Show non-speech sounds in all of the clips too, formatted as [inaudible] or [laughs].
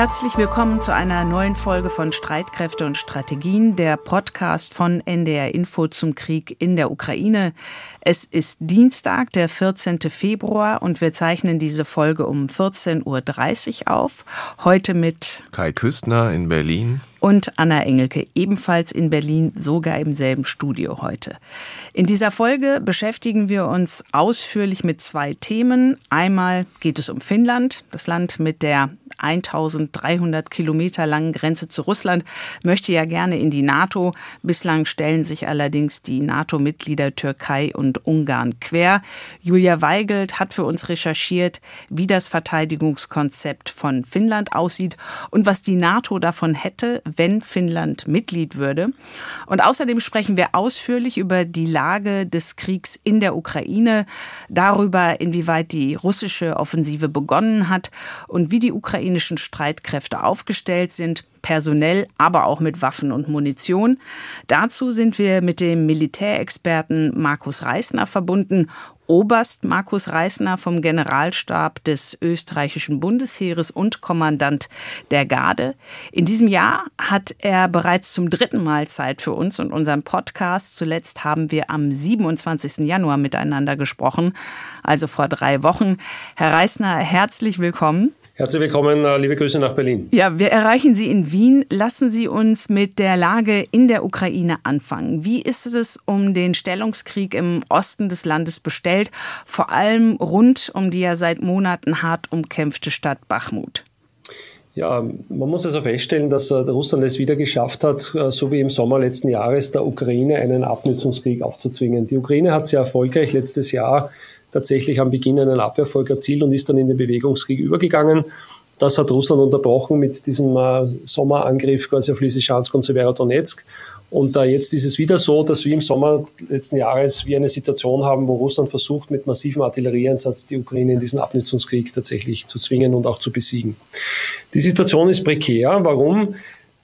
Herzlich willkommen zu einer neuen Folge von Streitkräfte und Strategien, der Podcast von NDR Info zum Krieg in der Ukraine. Es ist Dienstag, der 14. Februar und wir zeichnen diese Folge um 14.30 Uhr auf. Heute mit Kai Küstner in Berlin und Anna Engelke, ebenfalls in Berlin, sogar im selben Studio heute. In dieser Folge beschäftigen wir uns ausführlich mit zwei Themen. Einmal geht es um Finnland, das Land mit der 1300 Kilometer langen Grenze zu Russland, möchte ja gerne in die NATO. Bislang stellen sich allerdings die NATO-Mitglieder Türkei und Ungarn quer. Julia Weigelt hat für uns recherchiert, wie das Verteidigungskonzept von Finnland aussieht und was die NATO davon hätte, wenn Finnland Mitglied würde. Und außerdem sprechen wir ausführlich über die Lage des Kriegs in der Ukraine, darüber, inwieweit die russische Offensive begonnen hat und wie die ukrainischen Streitkräfte aufgestellt sind, personell, aber auch mit Waffen und Munition. Dazu sind wir mit dem Militärexperten Markus Reisner verbunden Oberst Markus Reisner vom Generalstab des österreichischen Bundesheeres und Kommandant der Garde. In diesem Jahr hat er bereits zum dritten Mal Zeit für uns und unseren Podcast. Zuletzt haben wir am 27. Januar miteinander gesprochen, also vor drei Wochen. Herr Reisner, herzlich willkommen. Herzlich willkommen, äh, liebe Grüße nach Berlin. Ja, wir erreichen Sie in Wien. Lassen Sie uns mit der Lage in der Ukraine anfangen. Wie ist es um den Stellungskrieg im Osten des Landes bestellt, vor allem rund um die ja seit Monaten hart umkämpfte Stadt Bachmut? Ja, man muss also feststellen, dass äh, Russland es wieder geschafft hat, äh, so wie im Sommer letzten Jahres der Ukraine einen Abnutzungskrieg aufzuzwingen. Die Ukraine hat sehr erfolgreich letztes Jahr tatsächlich am Beginn einen Abwehrfolg erzielt und ist dann in den Bewegungskrieg übergegangen. Das hat Russland unterbrochen mit diesem äh, Sommerangriff quasi auf Lysychansk und Severodonetsk. Und äh, jetzt ist es wieder so, dass wir im Sommer letzten Jahres wir eine Situation haben, wo Russland versucht, mit massivem Artillerieeinsatz die Ukraine in diesen Abnutzungskrieg tatsächlich zu zwingen und auch zu besiegen. Die Situation ist prekär. Warum?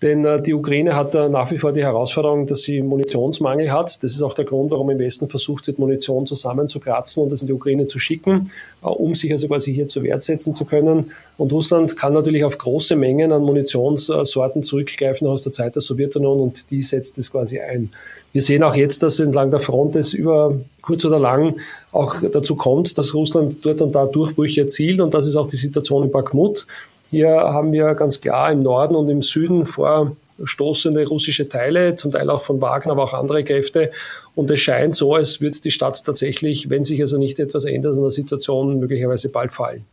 Denn äh, die Ukraine hat äh, nach wie vor die Herausforderung, dass sie Munitionsmangel hat. Das ist auch der Grund, warum im Westen versucht wird, Munition zusammenzukratzen und das in die Ukraine zu schicken, äh, um sich also quasi hier zu Wert setzen zu können. Und Russland kann natürlich auf große Mengen an Munitionssorten zurückgreifen aus der Zeit der Sowjetunion und die setzt es quasi ein. Wir sehen auch jetzt, dass entlang der Front es über kurz oder lang auch dazu kommt, dass Russland dort und da Durchbrüche erzielt und das ist auch die Situation in Bakhmut. Hier haben wir ganz klar im Norden und im Süden vorstoßende russische Teile, zum Teil auch von Wagner, aber auch andere Kräfte. Und es scheint so, als würde die Stadt tatsächlich, wenn sich also nicht etwas ändert an der Situation, möglicherweise bald fallen.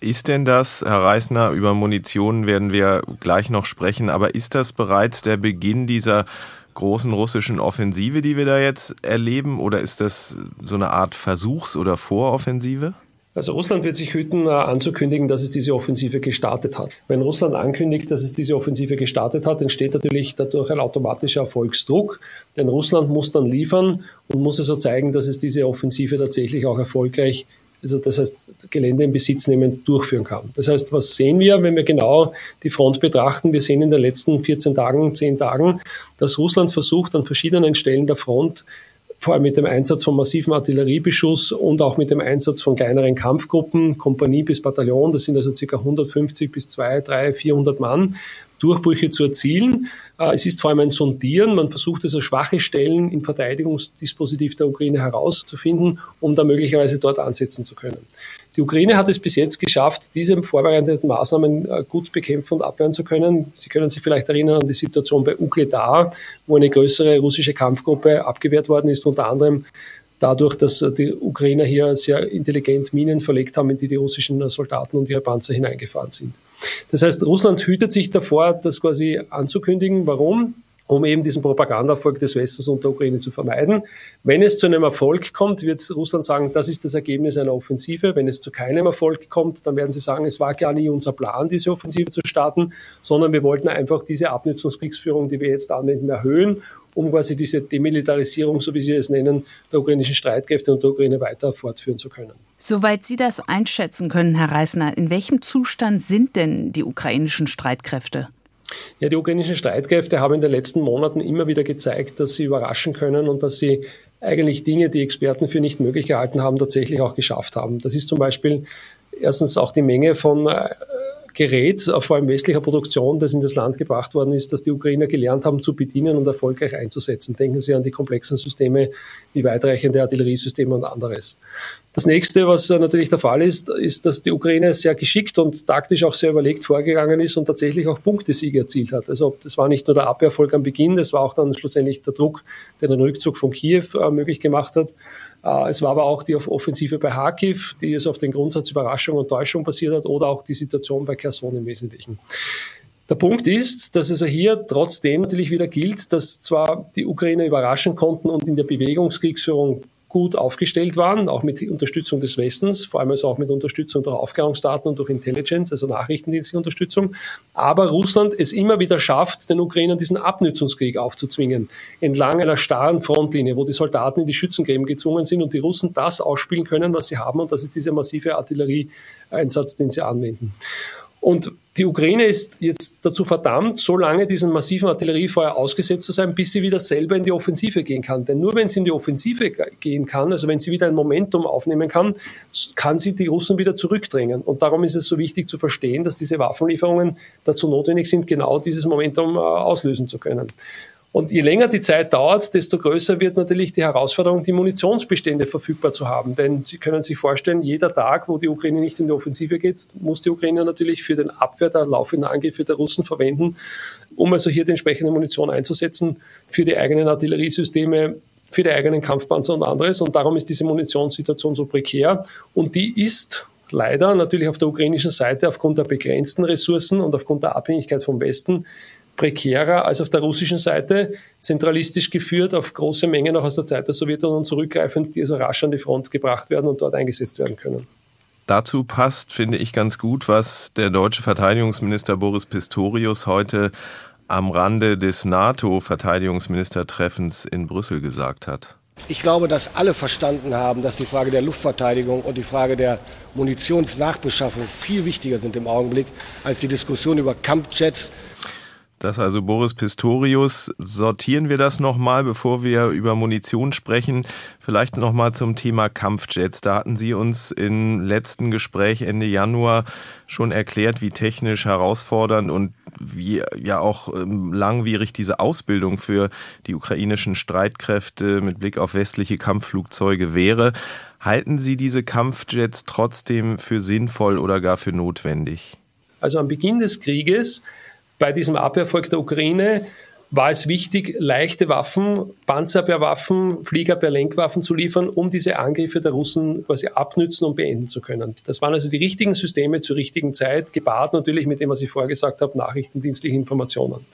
Ist denn das, Herr Reisner, über Munition werden wir gleich noch sprechen, aber ist das bereits der Beginn dieser großen russischen Offensive, die wir da jetzt erleben, oder ist das so eine Art Versuchs- oder Voroffensive? Also Russland wird sich hüten, äh, anzukündigen, dass es diese Offensive gestartet hat. Wenn Russland ankündigt, dass es diese Offensive gestartet hat, entsteht natürlich dadurch ein automatischer Erfolgsdruck, denn Russland muss dann liefern und muss also zeigen, dass es diese Offensive tatsächlich auch erfolgreich, also das heißt Gelände in Besitz nehmen, durchführen kann. Das heißt, was sehen wir, wenn wir genau die Front betrachten? Wir sehen in den letzten 14 Tagen, 10 Tagen, dass Russland versucht, an verschiedenen Stellen der Front vor allem mit dem Einsatz von massivem Artilleriebeschuss und auch mit dem Einsatz von kleineren Kampfgruppen, Kompanie bis Bataillon, das sind also ca. 150 bis 2, 3, 400 Mann, Durchbrüche zu erzielen. Äh, es ist vor allem ein Sondieren. Man versucht also schwache Stellen im Verteidigungsdispositiv der Ukraine herauszufinden, um da möglicherweise dort ansetzen zu können. Die Ukraine hat es bis jetzt geschafft, diese vorbereiteten Maßnahmen äh, gut bekämpfen und abwehren zu können. Sie können sich vielleicht erinnern an die Situation bei Ukledar, wo eine größere russische Kampfgruppe abgewehrt worden ist, unter anderem dadurch, dass äh, die Ukrainer hier sehr intelligent Minen verlegt haben, in die die russischen Soldaten und ihre Panzer hineingefahren sind. Das heißt, Russland hütet sich davor, das quasi anzukündigen. Warum? Um eben diesen Propagandaerfolg des Westens und der Ukraine zu vermeiden. Wenn es zu einem Erfolg kommt, wird Russland sagen, das ist das Ergebnis einer Offensive. Wenn es zu keinem Erfolg kommt, dann werden sie sagen, es war gar nie unser Plan, diese Offensive zu starten, sondern wir wollten einfach diese Abnutzungskriegsführung, die wir jetzt anwenden, erhöhen, um quasi diese Demilitarisierung, so wie Sie es nennen, der ukrainischen Streitkräfte und der Ukraine weiter fortführen zu können. Soweit Sie das einschätzen können, Herr Reisner, in welchem Zustand sind denn die ukrainischen Streitkräfte? Ja, die ukrainischen Streitkräfte haben in den letzten Monaten immer wieder gezeigt, dass sie überraschen können und dass sie eigentlich Dinge, die Experten für nicht möglich gehalten haben, tatsächlich auch geschafft haben. Das ist zum Beispiel erstens auch die Menge von äh, Gerät, vor allem westlicher Produktion, das in das Land gebracht worden ist, das die Ukrainer gelernt haben zu bedienen und erfolgreich einzusetzen. Denken Sie an die komplexen Systeme wie weitreichende Artilleriesysteme und anderes. Das nächste, was natürlich der Fall ist, ist, dass die Ukraine sehr geschickt und taktisch auch sehr überlegt vorgegangen ist und tatsächlich auch Punktesiege erzielt hat. Also das war nicht nur der Abwehrerfolg am Beginn, das war auch dann schlussendlich der Druck, der den Rückzug von Kiew äh, möglich gemacht hat. Äh, es war aber auch die Offensive bei Kharkiv, die es auf den Grundsatz Überraschung und Täuschung basiert hat, oder auch die Situation bei Kherson im Wesentlichen. Der Punkt ist, dass es hier trotzdem natürlich wieder gilt, dass zwar die Ukrainer überraschen konnten und in der Bewegungskriegsführung gut aufgestellt waren, auch mit Unterstützung des Westens, vor allem also auch mit Unterstützung durch Aufklärungsdaten und durch Intelligence, also nachrichtendienstliche Unterstützung. Aber Russland es immer wieder schafft, den Ukrainern diesen Abnützungskrieg aufzuzwingen, entlang einer starren Frontlinie, wo die Soldaten in die Schützengräben gezwungen sind und die Russen das ausspielen können, was sie haben, und das ist dieser massive Artillerieeinsatz, den sie anwenden. Und die Ukraine ist jetzt dazu verdammt, so lange diesen massiven Artilleriefeuer ausgesetzt zu sein, bis sie wieder selber in die Offensive gehen kann. Denn nur wenn sie in die Offensive gehen kann, also wenn sie wieder ein Momentum aufnehmen kann, kann sie die Russen wieder zurückdrängen. Und darum ist es so wichtig zu verstehen, dass diese Waffenlieferungen dazu notwendig sind, genau dieses Momentum äh, auslösen zu können. Und je länger die Zeit dauert, desto größer wird natürlich die Herausforderung, die Munitionsbestände verfügbar zu haben. Denn Sie können sich vorstellen, jeder Tag, wo die Ukraine nicht in die Offensive geht, muss die Ukraine natürlich für den Abwehr der laufenden Angriffe der Russen verwenden, um also hier die entsprechende Munition einzusetzen für die eigenen Artilleriesysteme, für die eigenen Kampfpanzer und anderes. Und darum ist diese Munitionssituation so prekär. Und die ist leider natürlich auf der ukrainischen Seite aufgrund der begrenzten Ressourcen und aufgrund der Abhängigkeit vom Westen prekärer als auf der russischen Seite, zentralistisch geführt, auf große Mengen auch aus der Zeit der Sowjetunion zurückgreifend, die also rasch an die Front gebracht werden und dort eingesetzt werden können. Dazu passt, finde ich, ganz gut, was der deutsche Verteidigungsminister Boris Pistorius heute am Rande des NATO-Verteidigungsministertreffens in Brüssel gesagt hat. Ich glaube, dass alle verstanden haben, dass die Frage der Luftverteidigung und die Frage der Munitionsnachbeschaffung viel wichtiger sind im Augenblick als die Diskussion über Kampfjets, das also Boris Pistorius. Sortieren wir das nochmal, bevor wir über Munition sprechen. Vielleicht nochmal zum Thema Kampfjets. Da hatten Sie uns im letzten Gespräch Ende Januar schon erklärt, wie technisch herausfordernd und wie ja auch ähm, langwierig diese Ausbildung für die ukrainischen Streitkräfte mit Blick auf westliche Kampfflugzeuge wäre. Halten Sie diese Kampfjets trotzdem für sinnvoll oder gar für notwendig? Also am Beginn des Krieges bei diesem Abwehrerfolg der Ukraine war es wichtig, leichte Waffen, Panzerabwehrwaffen, Fliegerabwehrlenkwaffen zu liefern, um diese Angriffe der Russen quasi abnützen und beenden zu können. Das waren also die richtigen Systeme zur richtigen Zeit, gepaart natürlich mit dem, was ich vorher gesagt habe, nachrichtendienstliche Informationen.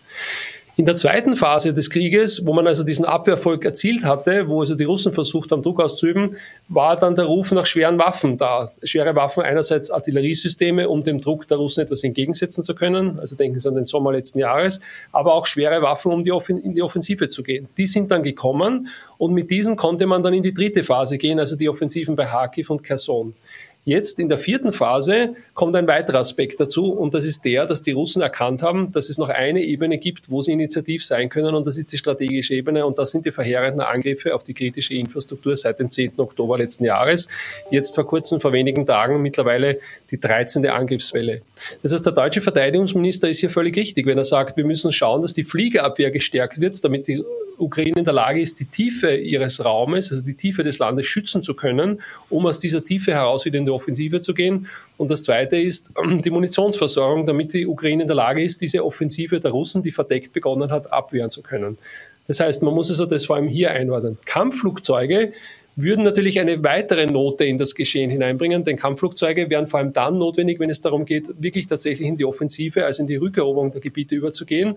In der zweiten Phase des Krieges, wo man also diesen Abwehrerfolg erzielt hatte, wo also die Russen versucht haben, Druck auszuüben, war dann der Ruf nach schweren Waffen da. Schwere Waffen einerseits Artilleriesysteme, um dem Druck der Russen etwas entgegensetzen zu können. Also denken Sie an den Sommer letzten Jahres. Aber auch schwere Waffen, um die in die Offensive zu gehen. Die sind dann gekommen und mit diesen konnte man dann in die dritte Phase gehen, also die Offensiven bei Kharkiv und Kherson. Jetzt in der vierten Phase kommt ein weiterer Aspekt dazu und das ist der, dass die Russen erkannt haben, dass es noch eine Ebene gibt, wo sie initiativ sein können und das ist die strategische Ebene und das sind die verheerenden Angriffe auf die kritische Infrastruktur seit dem 10. Oktober letzten Jahres. Jetzt vor kurzem, vor wenigen Tagen mittlerweile die 13. Angriffswelle. Das heißt, der deutsche Verteidigungsminister ist hier völlig richtig, wenn er sagt, wir müssen schauen, dass die Fliegerabwehr gestärkt wird, damit die Ukraine in der Lage ist, die Tiefe ihres Raumes, also die Tiefe des Landes schützen zu können, um aus dieser Tiefe heraus wieder in die Offensive zu gehen. Und das Zweite ist [clears throat] die Munitionsversorgung, damit die Ukraine in der Lage ist, diese Offensive der Russen, die verdeckt begonnen hat, abwehren zu können. Das heißt, man muss also das vor allem hier einordnen. Kampfflugzeuge würden natürlich eine weitere Note in das Geschehen hineinbringen, denn Kampfflugzeuge wären vor allem dann notwendig, wenn es darum geht, wirklich tatsächlich in die Offensive, also in die Rückeroberung der Gebiete überzugehen,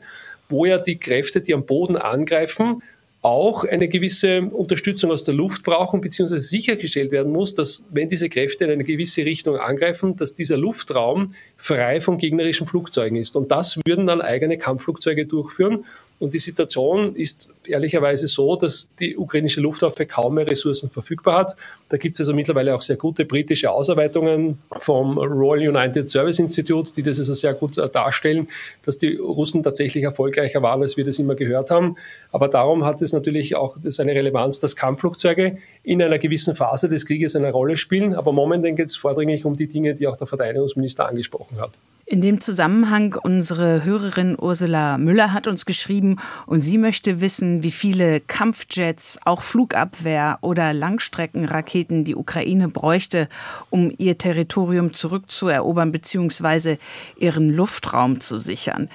wo ja die Kräfte, die am Boden angreifen, auch eine gewisse Unterstützung aus der Luft brauchen, beziehungsweise sichergestellt werden muss, dass wenn diese Kräfte in eine gewisse Richtung angreifen, dass dieser Luftraum frei von gegnerischen Flugzeugen ist. Und das würden dann eigene Kampfflugzeuge durchführen. Und die Situation ist ehrlicherweise so, dass die ukrainische Luftwaffe kaum mehr Ressourcen verfügbar hat. Da gibt es also mittlerweile auch sehr gute britische Ausarbeitungen vom Royal United Service Institute, die das also sehr gut äh, darstellen, dass die Russen tatsächlich erfolgreicher waren, als wir das immer gehört haben. Aber darum hat es natürlich auch eine Relevanz, dass Kampfflugzeuge in einer gewissen Phase des Krieges eine Rolle spielen. Aber momentan geht es vordringlich um die Dinge, die auch der Verteidigungsminister angesprochen hat. In dem Zusammenhang, unsere Hörerin Ursula Müller hat uns geschrieben und sie möchte wissen, wie viele Kampfjets, auch Flugabwehr oder Langstreckenraketen die Ukraine bräuchte, um ihr Territorium zurückzuerobern bzw. ihren Luftraum zu sichern.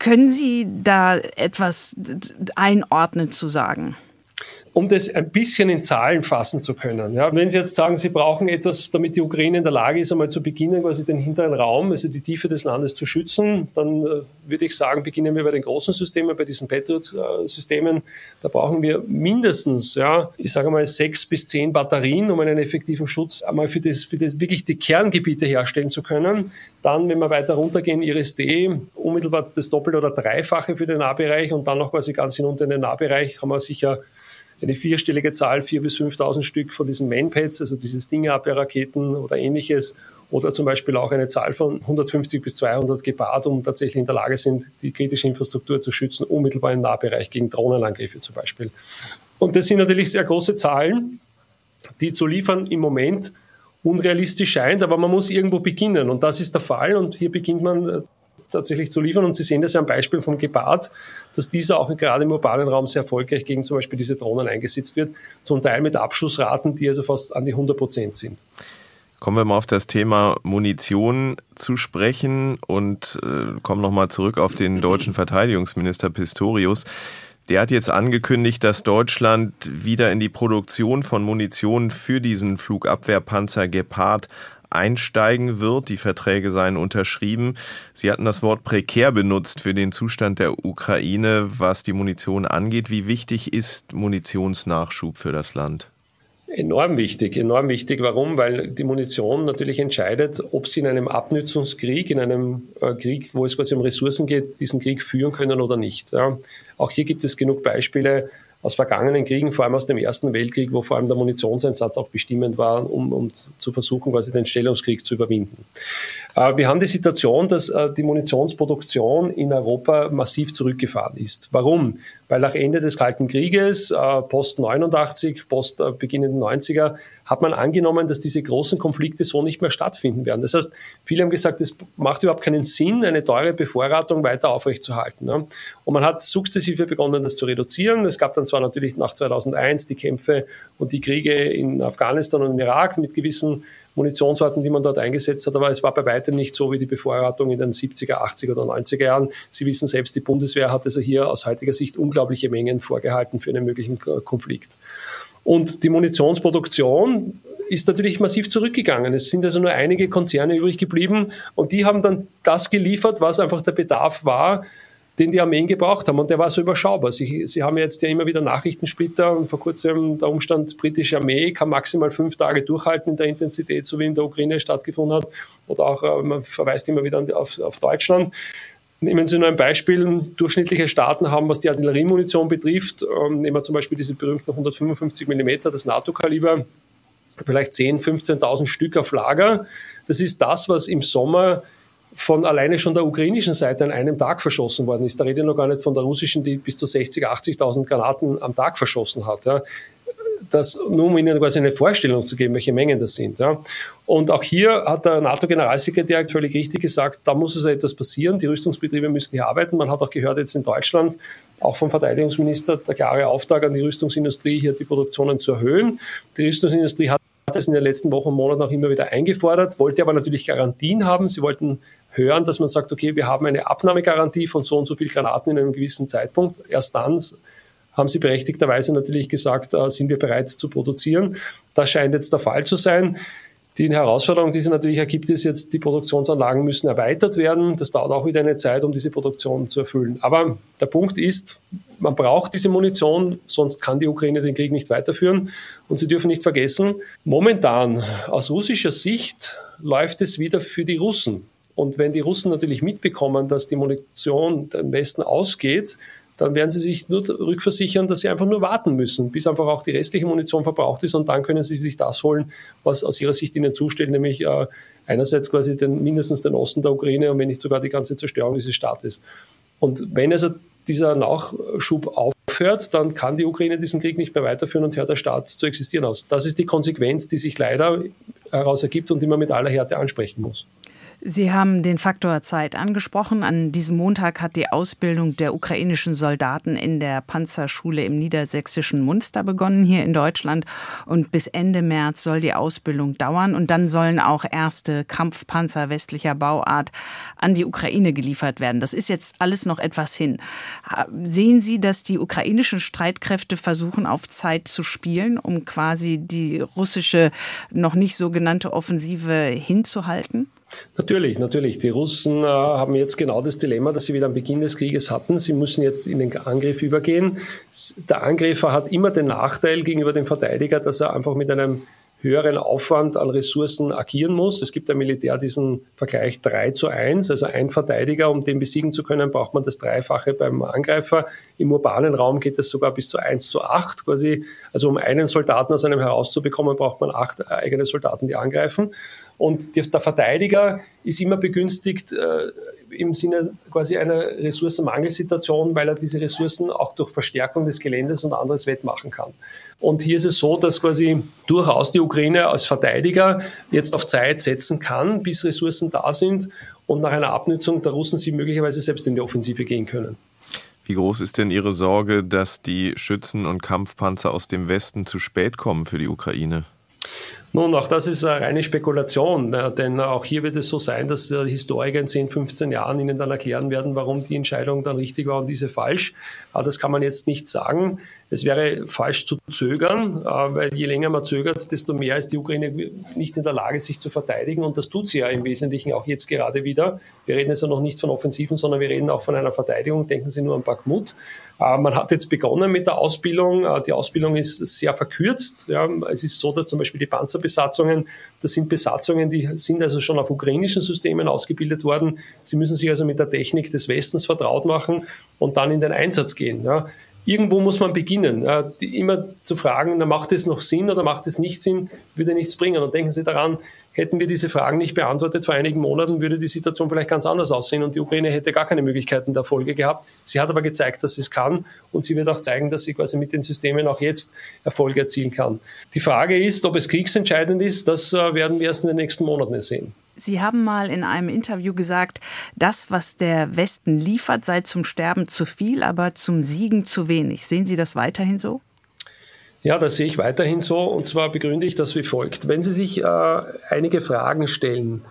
Können Sie da etwas einordnen zu sagen? Um das ein bisschen in Zahlen fassen zu können. Ja, wenn Sie jetzt sagen, Sie brauchen etwas, damit die Ukraine in der Lage ist, einmal zu beginnen, quasi den hinteren Raum, also die Tiefe des Landes zu schützen, dann äh, würde ich sagen, beginnen wir bei den großen Systemen, bei diesen Patriot-Systemen. Da brauchen wir mindestens, ja, ich sage mal, sechs bis zehn Batterien, um einen effektiven Schutz einmal für das, für das wirklich die Kerngebiete herstellen zu können. Dann, wenn wir weiter runtergehen, IRIS-D, unmittelbar das Doppelte oder Dreifache für den Nahbereich und dann noch quasi ganz hinunter in den Nahbereich haben wir sicher eine vierstellige Zahl, 4.000 bis 5.000 Stück von diesen Manpads, also diese Stinger-Abwehrraketen oder ähnliches, oder zum Beispiel auch eine Zahl von 150 bis 200 Gepard, um tatsächlich in der Lage sind, die kritische Infrastruktur zu schützen, unmittelbar im Nahbereich gegen Drohnenangriffe zum Beispiel. Und das sind natürlich sehr große Zahlen, die zu liefern im Moment unrealistisch scheint, aber man muss irgendwo beginnen. Und das ist der Fall. Und hier beginnt man äh, tatsächlich zu liefern und Sie sehen das ja am Beispiel vom Gepard, dass dieser auch gerade im urbanen Raum sehr erfolgreich gegen zum Beispiel diese Drohnen eingesetzt wird, zum Teil mit Abschussraten, die also fast an die 100 Prozent sind. Kommen wir mal auf das Thema Munition zu sprechen und äh, kommen nochmal zurück auf den deutschen Verteidigungsminister Pistorius. Der hat jetzt angekündigt, dass Deutschland wieder in die Produktion von Munition für diesen Flugabwehrpanzer Gepard einsteigen wird. Die Verträge seien unterschrieben. Sie hatten das Wort prekär benutzt für den Zustand der Ukraine, was die Munition angeht. Wie wichtig ist Munitionsnachschub für das Land? Enorm wichtig, enorm wichtig. Warum? Weil die Munition natürlich entscheidet, ob sie in einem Abnützungskrieg, in einem äh, Krieg, wo es quasi um Ressourcen geht, diesen Krieg führen können oder nicht. Ja. Auch hier gibt es genug Beispiele, aus vergangenen Kriegen, vor allem aus dem Ersten Weltkrieg, wo vor allem der Munitionseinsatz auch bestimmend war, um, um zu versuchen, quasi den Stellungskrieg zu überwinden. Äh, wir haben die Situation, dass äh, die Munitionsproduktion in Europa massiv zurückgefahren ist. Warum? Weil nach Ende des Kalten Krieges, äh, post 89, post beginnenden 90er, hat man angenommen, dass diese großen Konflikte so nicht mehr stattfinden werden. Das heißt, viele haben gesagt, es macht überhaupt keinen Sinn, eine teure Bevorratung weiter aufrechtzuerhalten. Ne? Und man hat sukzessive begonnen, das zu reduzieren. Es gab dann zwar natürlich nach 2001 die Kämpfe und die Kriege in Afghanistan und im Irak mit gewissen Munitionssorten, die man dort eingesetzt hat, aber es war bei weitem nicht so wie die Bevorratung in den 70er, 80er oder 90er Jahren. Sie wissen selbst, die Bundeswehr hat also hier aus heutiger Sicht unglaubliche Mengen vorgehalten für einen möglichen Konflikt. Und die Munitionsproduktion ist natürlich massiv zurückgegangen. Es sind also nur einige Konzerne übrig geblieben und die haben dann das geliefert, was einfach der Bedarf war, den die Armeen gebraucht haben. Und der war so überschaubar. Sie, Sie haben jetzt ja immer wieder Nachrichtensplitter und vor kurzem der Umstand, britische Armee kann maximal fünf Tage durchhalten in der Intensität, so wie in der Ukraine stattgefunden hat. Oder auch, äh, man verweist immer wieder auf, auf Deutschland. Nehmen Sie nur ein Beispiel. Durchschnittliche Staaten haben, was die Artilleriemunition betrifft, ähm, nehmen wir zum Beispiel diese berühmten 155 mm, das NATO-Kaliber, vielleicht 10.000, 15.000 Stück auf Lager. Das ist das, was im Sommer von alleine schon der ukrainischen Seite an einem Tag verschossen worden ist. Da rede ich noch gar nicht von der russischen, die bis zu 60.000, 80.000 Granaten am Tag verschossen hat. Ja das, nur um Ihnen quasi eine Vorstellung zu geben, welche Mengen das sind. Ja. Und auch hier hat der NATO-Generalsekretär völlig richtig gesagt, da muss es etwas passieren. Die Rüstungsbetriebe müssen hier arbeiten. Man hat auch gehört jetzt in Deutschland, auch vom Verteidigungsminister, der klare Auftrag an die Rüstungsindustrie, hier die Produktionen zu erhöhen. Die Rüstungsindustrie hat das in den letzten Wochen und Monaten auch immer wieder eingefordert, wollte aber natürlich Garantien haben. Sie wollten hören, dass man sagt, okay, wir haben eine Abnahmegarantie von so und so viel Granaten in einem gewissen Zeitpunkt. Erst dann haben Sie berechtigterweise natürlich gesagt, äh, sind wir bereit zu produzieren. Das scheint jetzt der Fall zu sein. Die Herausforderung, die sich natürlich ergibt, ist jetzt, die Produktionsanlagen müssen erweitert werden. Das dauert auch wieder eine Zeit, um diese Produktion zu erfüllen. Aber der Punkt ist, man braucht diese Munition, sonst kann die Ukraine den Krieg nicht weiterführen. Und Sie dürfen nicht vergessen, momentan aus russischer Sicht läuft es wieder für die Russen. Und wenn die Russen natürlich mitbekommen, dass die Munition dem Westen ausgeht, dann werden sie sich nur rückversichern, dass sie einfach nur warten müssen, bis einfach auch die restliche Munition verbraucht ist und dann können sie sich das holen, was aus ihrer Sicht ihnen zusteht, nämlich äh, einerseits quasi den, mindestens den Osten der Ukraine und wenn nicht sogar die ganze Zerstörung dieses Staates. Und wenn also dieser Nachschub aufhört, dann kann die Ukraine diesen Krieg nicht mehr weiterführen und hört der Staat zu existieren aus. Das ist die Konsequenz, die sich leider heraus ergibt und die man mit aller Härte ansprechen muss. Sie haben den Faktor Zeit angesprochen. An diesem Montag hat die Ausbildung der ukrainischen Soldaten in der Panzerschule im niedersächsischen Munster begonnen, hier in Deutschland. Und bis Ende März soll die Ausbildung dauern. Und dann sollen auch erste Kampfpanzer westlicher Bauart an die Ukraine geliefert werden. Das ist jetzt alles noch etwas hin. Sehen Sie, dass die ukrainischen Streitkräfte versuchen, auf Zeit zu spielen, um quasi die russische noch nicht so genannte Offensive hinzuhalten? Natürlich, natürlich. Die Russen äh, haben jetzt genau das Dilemma, das sie wieder am Beginn des Krieges hatten. Sie müssen jetzt in den Angriff übergehen. Der Angreifer hat immer den Nachteil gegenüber dem Verteidiger, dass er einfach mit einem höheren Aufwand an Ressourcen agieren muss. Es gibt im Militär diesen Vergleich 3 zu 1, also ein Verteidiger, um den besiegen zu können, braucht man das Dreifache beim Angreifer. Im urbanen Raum geht es sogar bis zu 1 zu 8 quasi. Also um einen Soldaten aus einem herauszubekommen, braucht man acht eigene Soldaten, die angreifen. Und der Verteidiger ist immer begünstigt äh, im Sinne quasi einer Ressourcenmangelsituation, weil er diese Ressourcen auch durch Verstärkung des Geländes und anderes wettmachen kann. Und hier ist es so, dass quasi durchaus die Ukraine als Verteidiger jetzt auf Zeit setzen kann, bis Ressourcen da sind und nach einer Abnutzung der Russen sie möglicherweise selbst in die Offensive gehen können. Wie groß ist denn Ihre Sorge, dass die Schützen und Kampfpanzer aus dem Westen zu spät kommen für die Ukraine? Nun, auch das ist eine reine Spekulation, ne? denn auch hier wird es so sein, dass die Historiker in 10, 15 Jahren Ihnen dann erklären werden, warum die Entscheidung dann richtig war und diese falsch. Das kann man jetzt nicht sagen. Es wäre falsch zu zögern, äh, weil je länger man zögert, desto mehr ist die Ukraine nicht in der Lage, sich zu verteidigen. Und das tut sie ja im Wesentlichen auch jetzt gerade wieder. Wir reden jetzt ja noch nicht von Offensiven, sondern wir reden auch von einer Verteidigung. Denken Sie nur an Bakhmut. Äh, man hat jetzt begonnen mit der Ausbildung. Äh, die Ausbildung ist sehr verkürzt. Es ist so, dass zum Beispiel die Panzerbesatzungen, das sind Besatzungen, die sind also schon auf ukrainischen Systemen ausgebildet worden. Sie müssen sich also mit der Technik des Westens vertraut machen und dann in den Einsatz gehen. Irgendwo muss man beginnen. Immer zu fragen, macht es noch Sinn oder macht es nicht Sinn, würde nichts bringen. Und denken Sie daran, Hätten wir diese Fragen nicht beantwortet vor einigen Monaten, würde die Situation vielleicht ganz anders aussehen und die Ukraine hätte gar keine Möglichkeiten der Folge gehabt. Sie hat aber gezeigt, dass sie es kann und sie wird auch zeigen, dass sie quasi mit den Systemen auch jetzt Erfolge erzielen kann. Die Frage ist, ob es kriegsentscheidend ist, das äh, werden wir erst in den nächsten Monaten sehen. Sie haben mal in einem Interview gesagt, das, was der Westen liefert, sei zum Sterben zu viel, aber zum Siegen zu wenig. Sehen Sie das weiterhin so? Ja, das sehe ich weiterhin so. Und zwar begründe ich das wie folgt. Wenn Sie sich äh, einige Fragen stellen,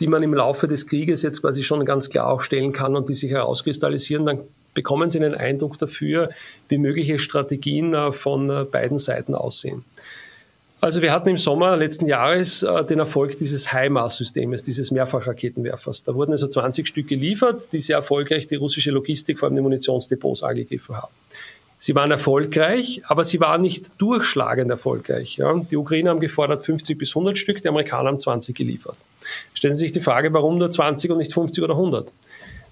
die man im Laufe des Krieges jetzt quasi schon ganz klar auch stellen kann und die sich herauskristallisieren, dann bekommen Sie einen Eindruck dafür, wie mögliche Strategien äh, von äh, beiden Seiten aussehen. Also wir hatten im Sommer letzten Jahres äh, den Erfolg dieses HIMARS-Systems, dieses Mehrfachraketenwerfers. Da wurden also 20 Stück geliefert, die sehr erfolgreich die russische Logistik, vor allem die Munitionsdepots, angegriffen haben. Sie waren erfolgreich, aber sie waren nicht durchschlagend erfolgreich. Ja. Die Ukrainer haben gefordert 50 bis 100 Stück, die Amerikaner haben 20 geliefert. Stellen Sie sich die Frage, warum nur 20 und nicht 50 oder 100?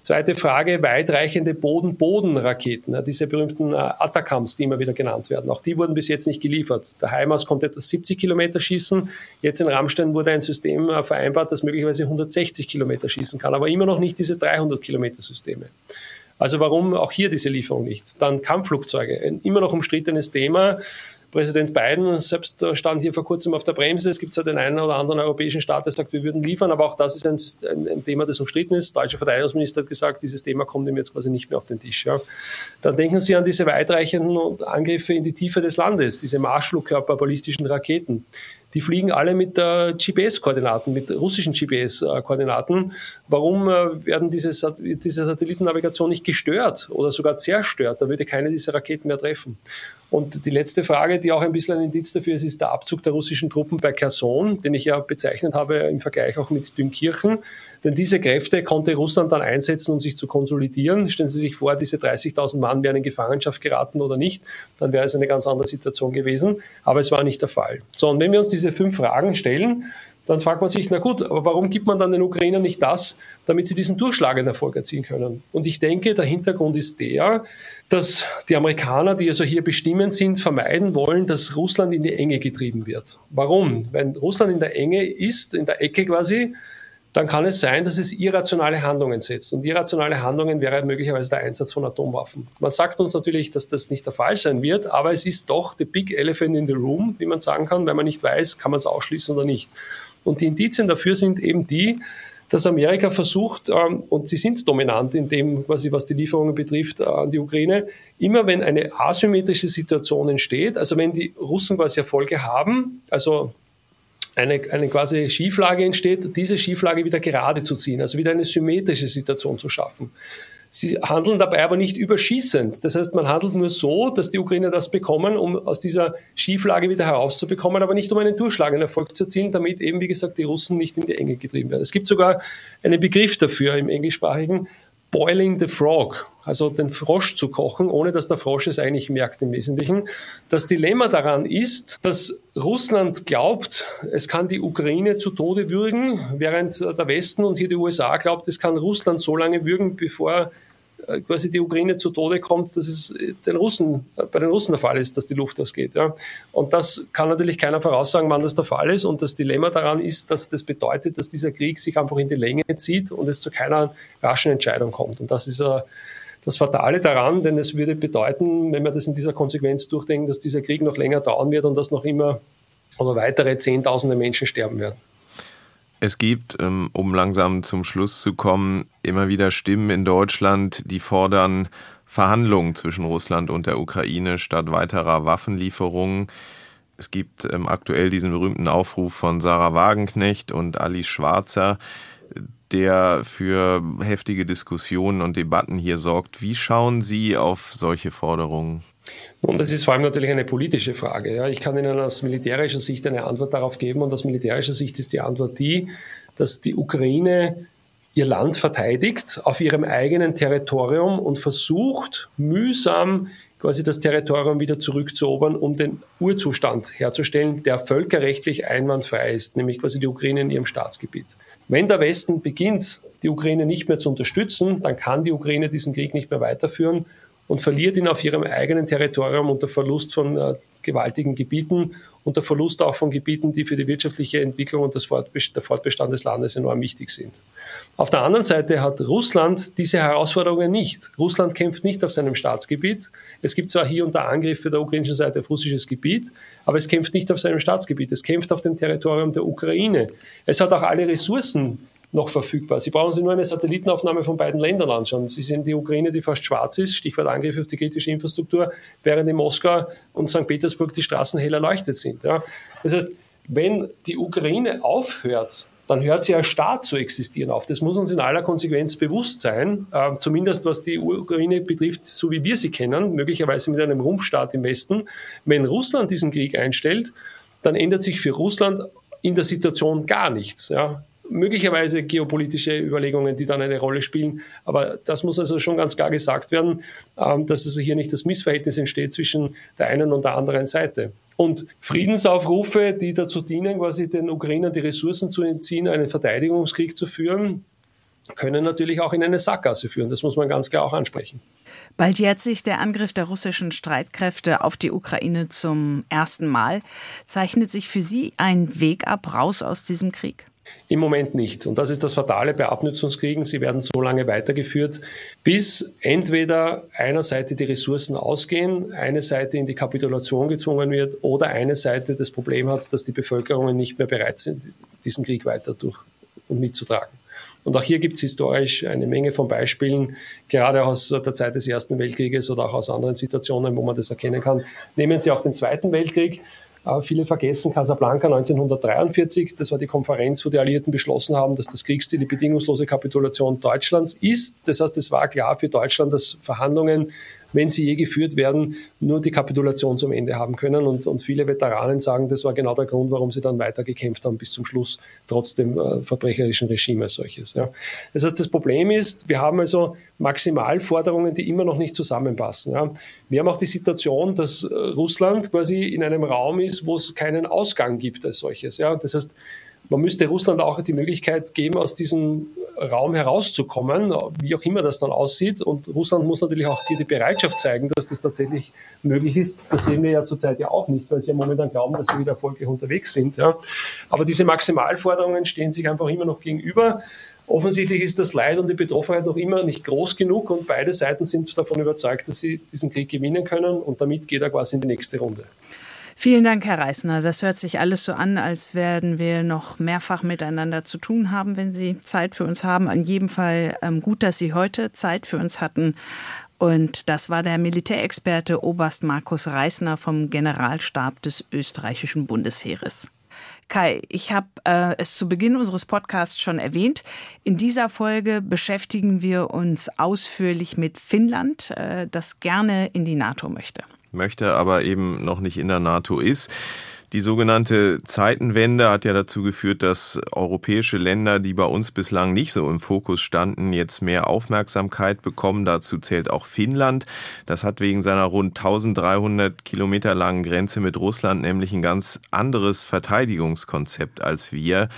Zweite Frage, weitreichende Boden-Boden-Raketen, diese berühmten äh, Atacams, die immer wieder genannt werden. Auch die wurden bis jetzt nicht geliefert. Der HIMARS konnte etwa 70 Kilometer schießen. Jetzt in Rammstein wurde ein System äh, vereinbart, das möglicherweise 160 Kilometer schießen kann, aber immer noch nicht diese 300 Kilometer Systeme. Also warum auch hier diese Lieferung nicht? Dann Kampfflugzeuge, ein immer noch umstrittenes Thema. Präsident Biden selbst stand hier vor kurzem auf der Bremse. Es gibt zwar den einen oder anderen europäischen Staat, der sagt, wir würden liefern, aber auch das ist ein, ein, Thema, das umstritten ist. Der deutsche Verteidigungsminister hat gesagt, dieses Thema kommt ihm jetzt quasi nicht mehr auf den Tisch. Ja. Dann denken Sie an diese weitreichenden Angriffe in die Tiefe des Landes, diese Marschflugkörper ballistischen Raketen die fliegen alle mit äh, GPS-Koordinaten, mit russischen GPS-Koordinaten. Warum äh, werden diese, Sat diese Satellitennavigation nicht gestört oder sogar zerstört? Da würde keine dieser Raketen mehr treffen. Und die letzte Frage, die auch ein bisschen ein Indiz dafür ist, ist der Abzug der russischen Truppen bei Kherson, den ich ja bezeichnet habe im Vergleich auch mit Dünkirchen. Denn diese Kräfte konnte Russland dann einsetzen, um sich zu konsolidieren. Stellen Sie sich vor, diese 30.000 Mann wären in Gefangenschaft geraten oder nicht, dann wäre es eine ganz andere Situation gewesen. Aber es war nicht der Fall. So, und wenn wir uns diese fünf Fragen stellen, dann fragt man sich, na gut, aber warum gibt man dann den Ukrainern nicht das, damit sie diesen durchschlagenden Erfolg erzielen können? Und ich denke, der Hintergrund ist der, dass die Amerikaner, die also hier bestimmend sind, vermeiden wollen, dass Russland in die Enge getrieben wird. Warum? Wenn Russland in der Enge ist, in der Ecke quasi, dann kann es sein, dass es irrationale Handlungen setzt. Und irrationale Handlungen wäre möglicherweise der Einsatz von Atomwaffen. Man sagt uns natürlich, dass das nicht der Fall sein wird, aber es ist doch the big elephant in the room, wie man sagen kann. Wenn man nicht weiß, kann man es ausschließen oder nicht. Und die Indizien dafür sind eben die, dass Amerika versucht, ähm, und sie sind dominant in dem, was die Lieferungen betrifft äh, an die Ukraine, immer wenn eine asymmetrische Situation entsteht, also wenn die Russen quasi Erfolge haben, also eine, eine quasi Schieflage entsteht, diese Schieflage wieder gerade zu ziehen, also wieder eine symmetrische Situation zu schaffen. Sie handeln dabei aber nicht überschießend. Das heißt, man handelt nur so, dass die Ukrainer das bekommen, um aus dieser Schieflage wieder herauszubekommen, aber nicht um einen durchschlagenden Erfolg zu erzielen, damit eben, wie gesagt, die Russen nicht in die Enge getrieben werden. Es gibt sogar einen Begriff dafür im englischsprachigen, Boiling the Frog, also den Frosch zu kochen, ohne dass der Frosch es eigentlich merkt im Wesentlichen. Das Dilemma daran ist, dass Russland glaubt, es kann die Ukraine zu Tode würgen, während der Westen und hier die USA glaubt, es kann Russland so lange würgen, bevor quasi die Ukraine zu Tode kommt, dass es den Russen, äh, bei den Russen der Fall ist, dass die Luft ausgeht. Ja. Und das kann natürlich keiner voraussagen, wann das der Fall ist. Und das Dilemma daran ist, dass das bedeutet, dass dieser Krieg sich einfach in die Länge zieht und es zu keiner raschen Entscheidung kommt. Und das ist uh, das Fatale daran, denn es würde bedeuten, wenn wir das in dieser Konsequenz durchdenken, dass dieser Krieg noch länger dauern wird und dass noch immer oder weitere Zehntausende Menschen sterben werden. Es gibt, ähm, um langsam zum Schluss zu kommen, immer wieder Stimmen in Deutschland, die fordern Verhandlungen zwischen Russland und der Ukraine statt weiterer Waffenlieferungen. Es gibt ähm, aktuell diesen berühmten Aufruf von Sarah Wagenknecht und Alice Schwarzer, der für heftige Diskussionen und Debatten hier sorgt. Wie schauen Sie auf solche Forderungen? Und das ist vor allem natürlich eine politische Frage. Ja. Ich kann Ihnen aus militärischer Sicht eine Antwort darauf geben. Und aus militärischer Sicht ist die Antwort die, dass die Ukraine ihr Land verteidigt auf ihrem eigenen Territorium und versucht mühsam quasi das Territorium wieder zurückzuerobern, um den Urzustand herzustellen, der völkerrechtlich einwandfrei ist, nämlich quasi die Ukraine in ihrem Staatsgebiet. Wenn der Westen beginnt, die Ukraine nicht mehr zu unterstützen, dann kann die Ukraine diesen Krieg nicht mehr weiterführen und verliert ihn auf ihrem eigenen Territorium unter Verlust von äh, gewaltigen Gebieten, unter Verlust auch von Gebieten, die für die wirtschaftliche Entwicklung und das Fortbest der Fortbestand des Landes enorm wichtig sind. Auf der anderen Seite hat Russland diese Herausforderungen nicht. Russland kämpft nicht auf seinem Staatsgebiet. Es gibt zwar hier und da Angriffe der ukrainischen Seite auf russisches Gebiet, aber es kämpft nicht auf seinem Staatsgebiet. Es kämpft auf dem Territorium der Ukraine. Es hat auch alle Ressourcen, noch verfügbar. Sie brauchen sich nur eine Satellitenaufnahme von beiden Ländern anschauen. Sie sehen die Ukraine, die fast schwarz ist, Stichwort Angriff auf die kritische Infrastruktur, während in Moskau und St. Petersburg die Straßen hell erleuchtet sind. Ja. Das heißt, wenn die Ukraine aufhört, dann hört sie als Staat zu existieren auf. Das muss uns in aller Konsequenz bewusst sein, äh, zumindest was die Ukraine betrifft, so wie wir sie kennen, möglicherweise mit einem Rumpfstaat im Westen. Wenn Russland diesen Krieg einstellt, dann ändert sich für Russland in der Situation gar nichts. Ja möglicherweise geopolitische Überlegungen, die dann eine Rolle spielen. Aber das muss also schon ganz klar gesagt werden, ähm, dass also hier nicht das Missverhältnis entsteht zwischen der einen und der anderen Seite. Und Friedensaufrufe, die dazu dienen, quasi den Ukrainern die Ressourcen zu entziehen, einen Verteidigungskrieg zu führen, können natürlich auch in eine Sackgasse führen. Das muss man ganz klar auch ansprechen. Bald jährt sich der Angriff der russischen Streitkräfte auf die Ukraine zum ersten Mal. Zeichnet sich für Sie ein Weg ab, raus aus diesem Krieg? Im Moment nicht. Und das ist das Fatale bei Abnutzungskriegen. Sie werden so lange weitergeführt, bis entweder einer Seite die Ressourcen ausgehen, eine Seite in die Kapitulation gezwungen wird oder eine Seite das Problem hat, dass die Bevölkerungen nicht mehr bereit sind, diesen Krieg weiter durch und mitzutragen. Und auch hier gibt es historisch eine Menge von Beispielen, gerade aus der Zeit des Ersten Weltkrieges oder auch aus anderen Situationen, wo man das erkennen kann. Nehmen Sie auch den Zweiten Weltkrieg. Äh, viele vergessen Casablanca 1943. Das war die Konferenz, wo die Alliierten beschlossen haben, dass das Kriegsziel die bedingungslose Kapitulation Deutschlands ist. Das heißt, es war klar für Deutschland, dass Verhandlungen wenn sie je geführt werden, nur die Kapitulation zum Ende haben können. Und, und viele Veteranen sagen, das war genau der Grund, warum sie dann weiter gekämpft haben bis zum Schluss, trotz dem äh, verbrecherischen Regime als solches. Ja. Das heißt, das Problem ist, wir haben also Maximalforderungen, die immer noch nicht zusammenpassen. Ja. Wir haben auch die Situation, dass äh, Russland quasi in einem Raum ist, wo es keinen Ausgang gibt als solches. Ja. Das heißt, man müsste Russland auch die Möglichkeit geben, aus diesem Raum herauszukommen, wie auch immer das dann aussieht. Und Russland muss natürlich auch hier die Bereitschaft zeigen, dass das tatsächlich möglich ist. Das sehen wir ja zurzeit ja auch nicht, weil sie ja momentan glauben, dass sie wieder erfolgreich unterwegs sind. Ja. Aber diese Maximalforderungen stehen sich einfach immer noch gegenüber. Offensichtlich ist das Leid und die Betroffenheit noch immer nicht groß genug und beide Seiten sind davon überzeugt, dass sie diesen Krieg gewinnen können und damit geht er quasi in die nächste Runde. Vielen Dank, Herr Reisner. Das hört sich alles so an, als werden wir noch mehrfach miteinander zu tun haben, wenn Sie Zeit für uns haben. In jedem Fall ähm, gut, dass Sie heute Zeit für uns hatten. Und das war der Militärexperte Oberst Markus Reisner vom Generalstab des österreichischen Bundesheeres. Kai, ich habe äh, es zu Beginn unseres Podcasts schon erwähnt. In dieser Folge beschäftigen wir uns ausführlich mit Finnland, äh, das gerne in die NATO möchte möchte, aber eben noch nicht in der NATO ist. Die sogenannte Zeitenwende hat ja dazu geführt, dass europäische Länder, die bei uns bislang nicht so im Fokus standen, jetzt mehr Aufmerksamkeit bekommen. Dazu zählt auch Finnland. Das hat wegen seiner rund 1300 Kilometer langen Grenze mit Russland nämlich ein ganz anderes Verteidigungskonzept als wir.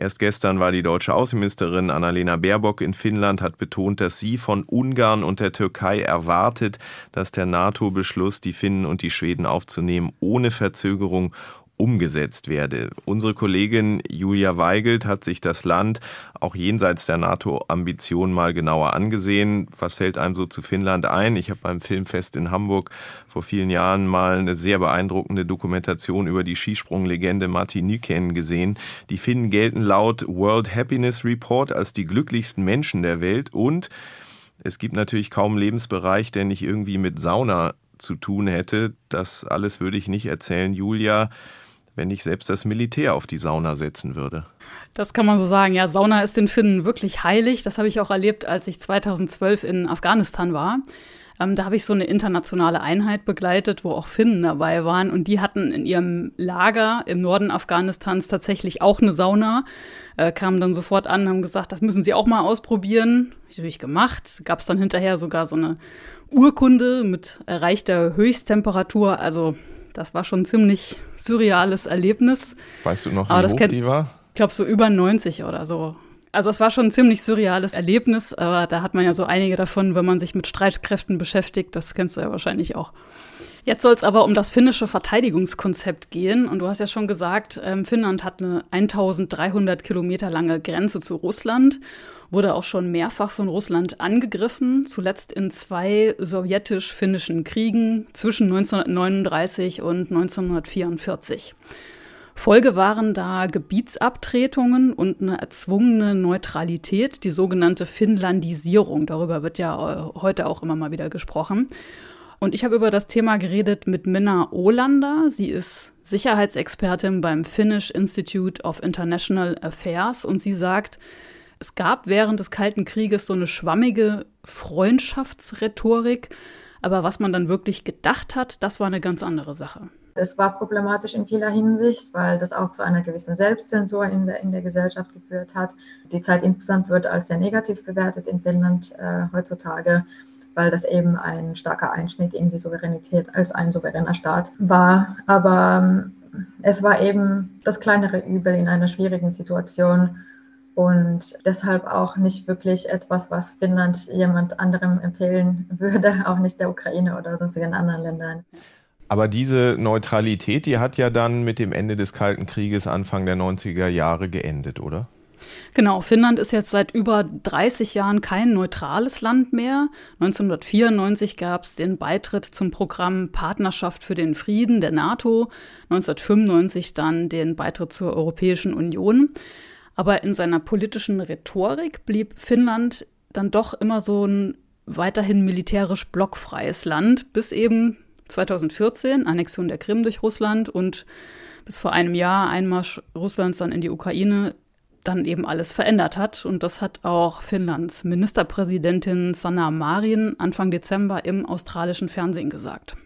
Erst gestern war die deutsche Außenministerin Annalena Baerbock in Finnland, hat betont, dass sie von Ungarn und der Türkei erwartet, dass der NATO-Beschluss, die Finnen und die Schweden aufzunehmen, ohne Verzögerung umgesetzt werde. Unsere Kollegin Julia Weigelt hat sich das Land auch jenseits der NATO-Ambition mal genauer angesehen. Was fällt einem so zu Finnland ein? Ich habe beim Filmfest in Hamburg vor vielen Jahren mal eine sehr beeindruckende Dokumentation über die Skisprunglegende Martin Nykänen gesehen. Die Finnen gelten laut World Happiness Report als die glücklichsten Menschen der Welt und es gibt natürlich kaum Lebensbereich, der nicht irgendwie mit Sauna zu tun hätte. Das alles würde ich nicht erzählen, Julia wenn nicht selbst das Militär auf die Sauna setzen würde. Das kann man so sagen. Ja, Sauna ist den Finnen wirklich heilig. Das habe ich auch erlebt, als ich 2012 in Afghanistan war. Ähm, da habe ich so eine internationale Einheit begleitet, wo auch Finnen dabei waren. Und die hatten in ihrem Lager im Norden Afghanistans tatsächlich auch eine Sauna. Äh, kamen dann sofort an, haben gesagt, das müssen sie auch mal ausprobieren. habe ich gemacht. Gab es dann hinterher sogar so eine Urkunde mit erreichter Höchsttemperatur. Also das war schon ein ziemlich surreales Erlebnis. Weißt du noch, wie hoch kennt, die war? Ich glaube so über 90 oder so. Also es war schon ein ziemlich surreales Erlebnis, aber da hat man ja so einige davon, wenn man sich mit Streitkräften beschäftigt. Das kennst du ja wahrscheinlich auch. Jetzt soll es aber um das finnische Verteidigungskonzept gehen. Und du hast ja schon gesagt, ähm, Finnland hat eine 1300 Kilometer lange Grenze zu Russland wurde auch schon mehrfach von Russland angegriffen, zuletzt in zwei sowjetisch-finnischen Kriegen zwischen 1939 und 1944. Folge waren da Gebietsabtretungen und eine erzwungene Neutralität, die sogenannte Finnlandisierung. Darüber wird ja äh, heute auch immer mal wieder gesprochen. Und ich habe über das Thema geredet mit Minna Olander. Sie ist Sicherheitsexpertin beim Finnish Institute of International Affairs und sie sagt, es gab während des Kalten Krieges so eine schwammige Freundschaftsrhetorik, aber was man dann wirklich gedacht hat, das war eine ganz andere Sache. Es war problematisch in vieler Hinsicht, weil das auch zu einer gewissen Selbstzensur in der, in der Gesellschaft geführt hat. Die Zeit insgesamt wird als sehr negativ bewertet in Finnland äh, heutzutage, weil das eben ein starker Einschnitt in die Souveränität als ein souveräner Staat war. Aber ähm, es war eben das kleinere Übel in einer schwierigen Situation und deshalb auch nicht wirklich etwas, was Finnland jemand anderem empfehlen [laughs] würde, auch nicht der Ukraine oder sonstigen anderen Ländern. Aber diese Neutralität, die hat ja dann mit dem Ende des Kalten Krieges Anfang der 90er Jahre geendet, oder? Genau, Finnland ist jetzt seit über 30 Jahren kein neutrales Land mehr. 1994 gab es den Beitritt zum Programm Partnerschaft für den Frieden der NATO, 1995 dann den Beitritt zur Europäischen Union. Aber in seiner politischen Rhetorik blieb Finnland dann doch immer so ein weiterhin militärisch blockfreies Land, bis eben 2014, Annexion der Krim durch Russland und bis vor einem Jahr Einmarsch Russlands dann in die Ukraine dann eben alles verändert hat. Und das hat auch Finnlands Ministerpräsidentin Sanna Marin Anfang Dezember im australischen Fernsehen gesagt.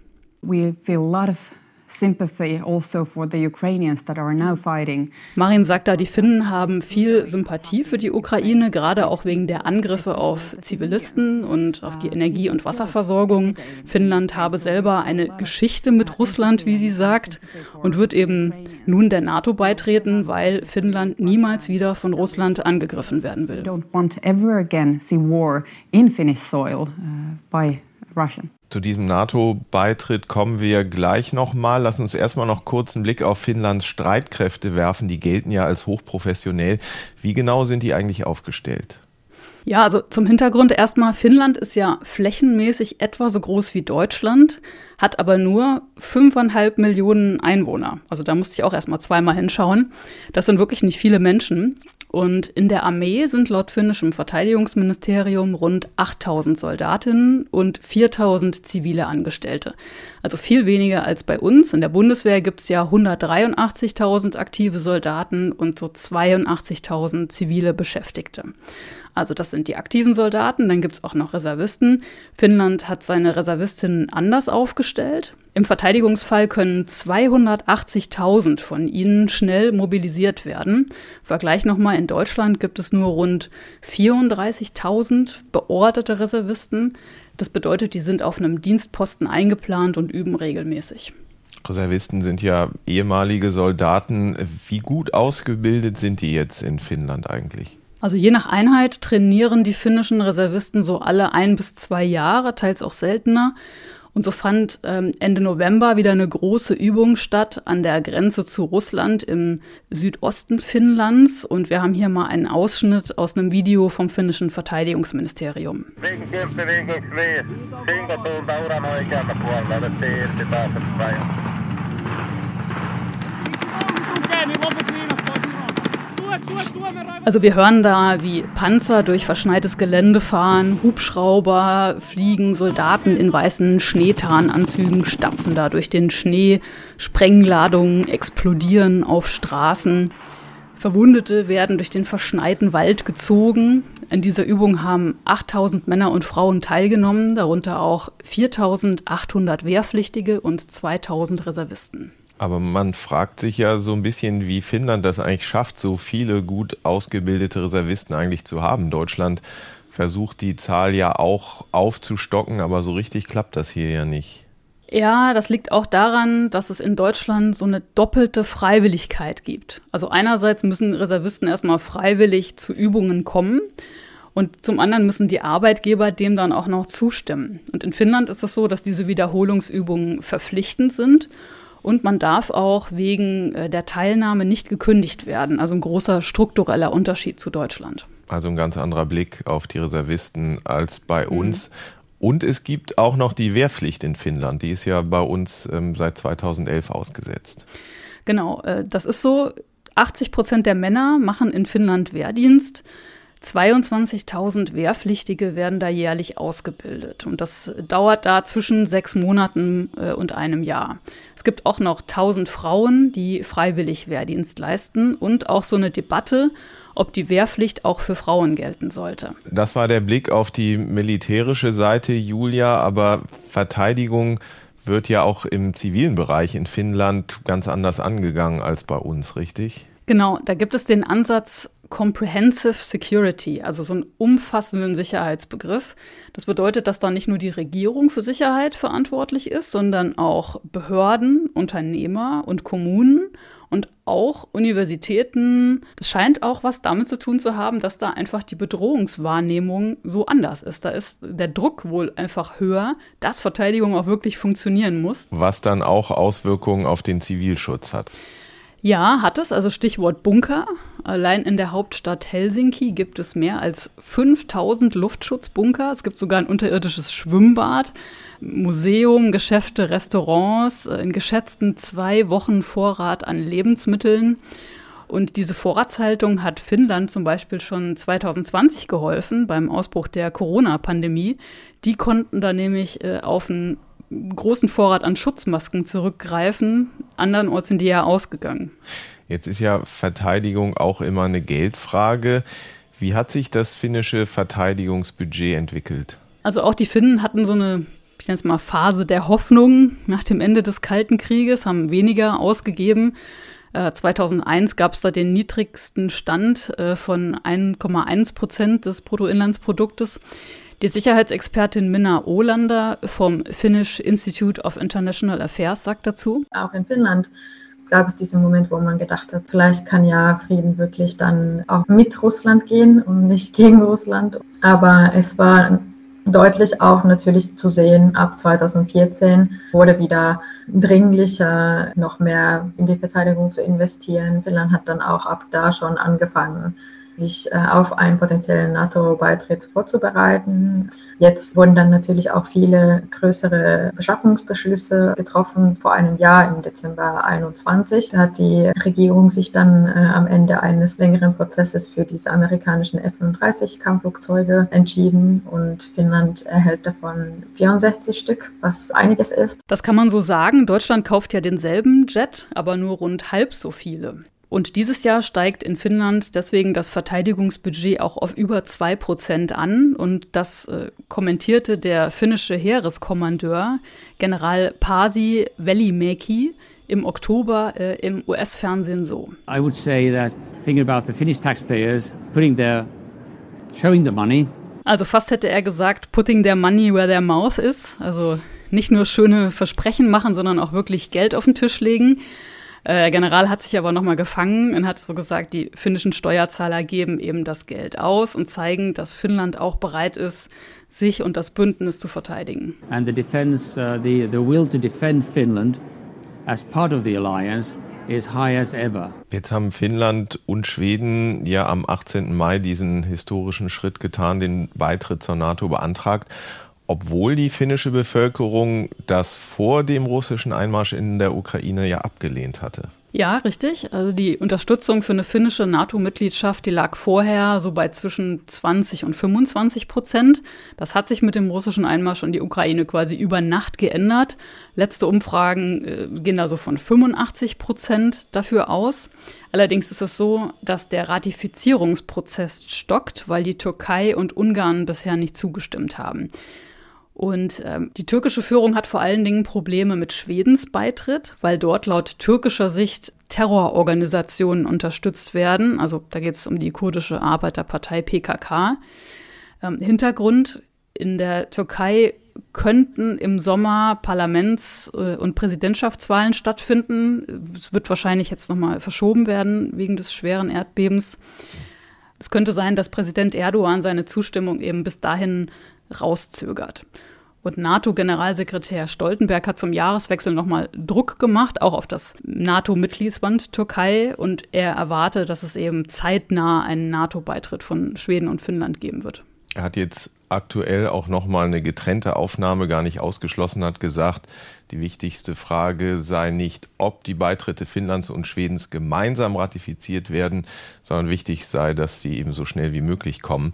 We feel a lot of sympathy also for the Ukrainians that are now fighting. Marin sagt da, die Finnen haben viel Sympathie für die Ukraine, gerade auch wegen der Angriffe auf Zivilisten und auf die Energie- und Wasserversorgung. Finnland habe selber eine Geschichte mit Russland, wie sie sagt, und wird eben nun der NATO beitreten, weil Finnland niemals wieder von Russland angegriffen werden will. Zu diesem NATO-Beitritt kommen wir gleich nochmal. Lass uns erstmal noch kurz einen Blick auf Finnlands Streitkräfte werfen. Die gelten ja als hochprofessionell. Wie genau sind die eigentlich aufgestellt? Ja, also zum Hintergrund erstmal, Finnland ist ja flächenmäßig etwa so groß wie Deutschland, hat aber nur fünfeinhalb Millionen Einwohner. Also da musste ich auch erstmal zweimal hinschauen. Das sind wirklich nicht viele Menschen. Und in der Armee sind laut finnischem Verteidigungsministerium rund 8000 Soldatinnen und 4000 zivile Angestellte. Also viel weniger als bei uns. In der Bundeswehr gibt es ja 183.000 aktive Soldaten und so 82.000 zivile Beschäftigte. Also das sind die aktiven Soldaten, dann gibt es auch noch Reservisten. Finnland hat seine Reservistinnen anders aufgestellt. Im Verteidigungsfall können 280.000 von ihnen schnell mobilisiert werden. Vergleich nochmal, in Deutschland gibt es nur rund 34.000 beorderte Reservisten. Das bedeutet, die sind auf einem Dienstposten eingeplant und üben regelmäßig. Reservisten sind ja ehemalige Soldaten. Wie gut ausgebildet sind die jetzt in Finnland eigentlich? Also je nach Einheit trainieren die finnischen Reservisten so alle ein bis zwei Jahre, teils auch seltener. Und so fand ähm, Ende November wieder eine große Übung statt an der Grenze zu Russland im Südosten Finnlands. Und wir haben hier mal einen Ausschnitt aus einem Video vom finnischen Verteidigungsministerium. Also wir hören da, wie Panzer durch verschneites Gelände fahren, Hubschrauber fliegen, Soldaten in weißen Schneetarnanzügen stapfen da durch den Schnee, Sprengladungen explodieren auf Straßen. Verwundete werden durch den verschneiten Wald gezogen. In dieser Übung haben 8000 Männer und Frauen teilgenommen, darunter auch 4800 Wehrpflichtige und 2000 Reservisten. Aber man fragt sich ja so ein bisschen, wie Finnland das eigentlich schafft, so viele gut ausgebildete Reservisten eigentlich zu haben. Deutschland versucht die Zahl ja auch aufzustocken, aber so richtig klappt das hier ja nicht. Ja, das liegt auch daran, dass es in Deutschland so eine doppelte Freiwilligkeit gibt. Also einerseits müssen Reservisten erstmal freiwillig zu Übungen kommen und zum anderen müssen die Arbeitgeber dem dann auch noch zustimmen. Und in Finnland ist es so, dass diese Wiederholungsübungen verpflichtend sind und man darf auch wegen äh, der Teilnahme nicht gekündigt werden. Also ein großer struktureller Unterschied zu Deutschland. Also ein ganz anderer Blick auf die Reservisten als bei mhm. uns. Und es gibt auch noch die Wehrpflicht in Finnland. Die ist ja bei uns ähm, seit 2011 ausgesetzt. Genau, äh, das ist so. 80 Prozent der Männer machen in Finnland Wehrdienst. 22.000 Wehrpflichtige werden da jährlich ausgebildet. Und das dauert da zwischen sechs Monaten äh, und einem Jahr. Es gibt auch noch 1000 Frauen, die freiwillig Wehrdienst leisten und auch so eine Debatte, ob die Wehrpflicht auch für Frauen gelten sollte. Das war der Blick auf die militärische Seite, Julia, aber Verteidigung wird ja auch im zivilen Bereich in Finnland ganz anders angegangen als bei uns, richtig? Genau, da gibt es den Ansatz Comprehensive Security, also so einen umfassenden Sicherheitsbegriff. Das bedeutet, dass da nicht nur die Regierung für Sicherheit verantwortlich ist, sondern auch Behörden, Unternehmer und Kommunen und auch Universitäten. Das scheint auch was damit zu tun zu haben, dass da einfach die Bedrohungswahrnehmung so anders ist. Da ist der Druck wohl einfach höher, dass Verteidigung auch wirklich funktionieren muss. Was dann auch Auswirkungen auf den Zivilschutz hat. Ja, hat es. Also Stichwort Bunker. Allein in der Hauptstadt Helsinki gibt es mehr als 5000 Luftschutzbunker. Es gibt sogar ein unterirdisches Schwimmbad, Museum, Geschäfte, Restaurants, in geschätzten zwei Wochen Vorrat an Lebensmitteln. Und diese Vorratshaltung hat Finnland zum Beispiel schon 2020 geholfen beim Ausbruch der Corona-Pandemie. Die konnten da nämlich äh, auf ein großen Vorrat an Schutzmasken zurückgreifen. Andernorts sind die ja ausgegangen. Jetzt ist ja Verteidigung auch immer eine Geldfrage. Wie hat sich das finnische Verteidigungsbudget entwickelt? Also auch die Finnen hatten so eine, ich nenne es mal, Phase der Hoffnung nach dem Ende des Kalten Krieges, haben weniger ausgegeben. 2001 äh, gab es da den niedrigsten Stand äh, von 1,1 Prozent des Bruttoinlandsproduktes. Die Sicherheitsexpertin Minna Olander vom Finnish Institute of International Affairs sagt dazu. Auch in Finnland gab es diesen Moment, wo man gedacht hat, vielleicht kann ja Frieden wirklich dann auch mit Russland gehen und nicht [laughs] gegen Russland. Aber es war deutlich auch natürlich zu sehen, ab 2014 wurde wieder dringlicher, noch mehr in die Verteidigung zu investieren. Finnland hat dann auch ab da schon angefangen, sich äh, auf einen potenziellen NATO-Beitritt vorzubereiten. Jetzt wurden dann natürlich auch viele größere Beschaffungsbeschlüsse getroffen. Vor einem Jahr im Dezember 21 da hat die Regierung sich dann äh, am Ende eines längeren Prozesses für diese amerikanischen F-35-Kampfflugzeuge entschieden und Finnland erhält davon 64 Stück, was einiges ist. Das kann man so sagen. Deutschland kauft ja denselben Jet, aber nur rund halb so viele. Und dieses Jahr steigt in Finnland deswegen das Verteidigungsbudget auch auf über 2 Prozent an. Und das äh, kommentierte der finnische Heereskommandeur General Pasi Velimäki im Oktober äh, im US-Fernsehen so. I would say that thinking about the Finnish taxpayers putting their showing the money. Also fast hätte er gesagt, putting their money where their mouth is. Also nicht nur schöne Versprechen machen, sondern auch wirklich Geld auf den Tisch legen. Äh, der General hat sich aber nochmal gefangen und hat so gesagt, die finnischen Steuerzahler geben eben das Geld aus und zeigen, dass Finnland auch bereit ist, sich und das Bündnis zu verteidigen. And the defense, uh, the, the will to defend Finland as part of the alliance is high as ever. Jetzt haben Finnland und Schweden ja am 18. Mai diesen historischen Schritt getan, den Beitritt zur NATO beantragt obwohl die finnische Bevölkerung das vor dem russischen Einmarsch in der Ukraine ja abgelehnt hatte. Ja, richtig. Also die Unterstützung für eine finnische NATO-Mitgliedschaft, die lag vorher so bei zwischen 20 und 25 Prozent. Das hat sich mit dem russischen Einmarsch in die Ukraine quasi über Nacht geändert. Letzte Umfragen äh, gehen da so von 85 Prozent dafür aus. Allerdings ist es so, dass der Ratifizierungsprozess stockt, weil die Türkei und Ungarn bisher nicht zugestimmt haben. Und ähm, die türkische Führung hat vor allen Dingen Probleme mit Schwedens Beitritt, weil dort laut türkischer Sicht Terrororganisationen unterstützt werden. Also da geht es um die kurdische Arbeiterpartei PKK. Ähm, Hintergrund in der Türkei könnten im Sommer Parlaments- äh, und Präsidentschaftswahlen stattfinden. Es wird wahrscheinlich jetzt nochmal verschoben werden wegen des schweren Erdbebens. Es könnte sein, dass Präsident Erdogan seine Zustimmung eben bis dahin rauszögert. Und NATO-Generalsekretär Stoltenberg hat zum Jahreswechsel nochmal Druck gemacht, auch auf das NATO-Mitgliedsband Türkei. Und er erwarte, dass es eben zeitnah einen NATO-Beitritt von Schweden und Finnland geben wird. Er hat jetzt aktuell auch nochmal eine getrennte Aufnahme gar nicht ausgeschlossen, hat gesagt, die wichtigste Frage sei nicht, ob die Beitritte Finnlands und Schwedens gemeinsam ratifiziert werden, sondern wichtig sei, dass sie eben so schnell wie möglich kommen.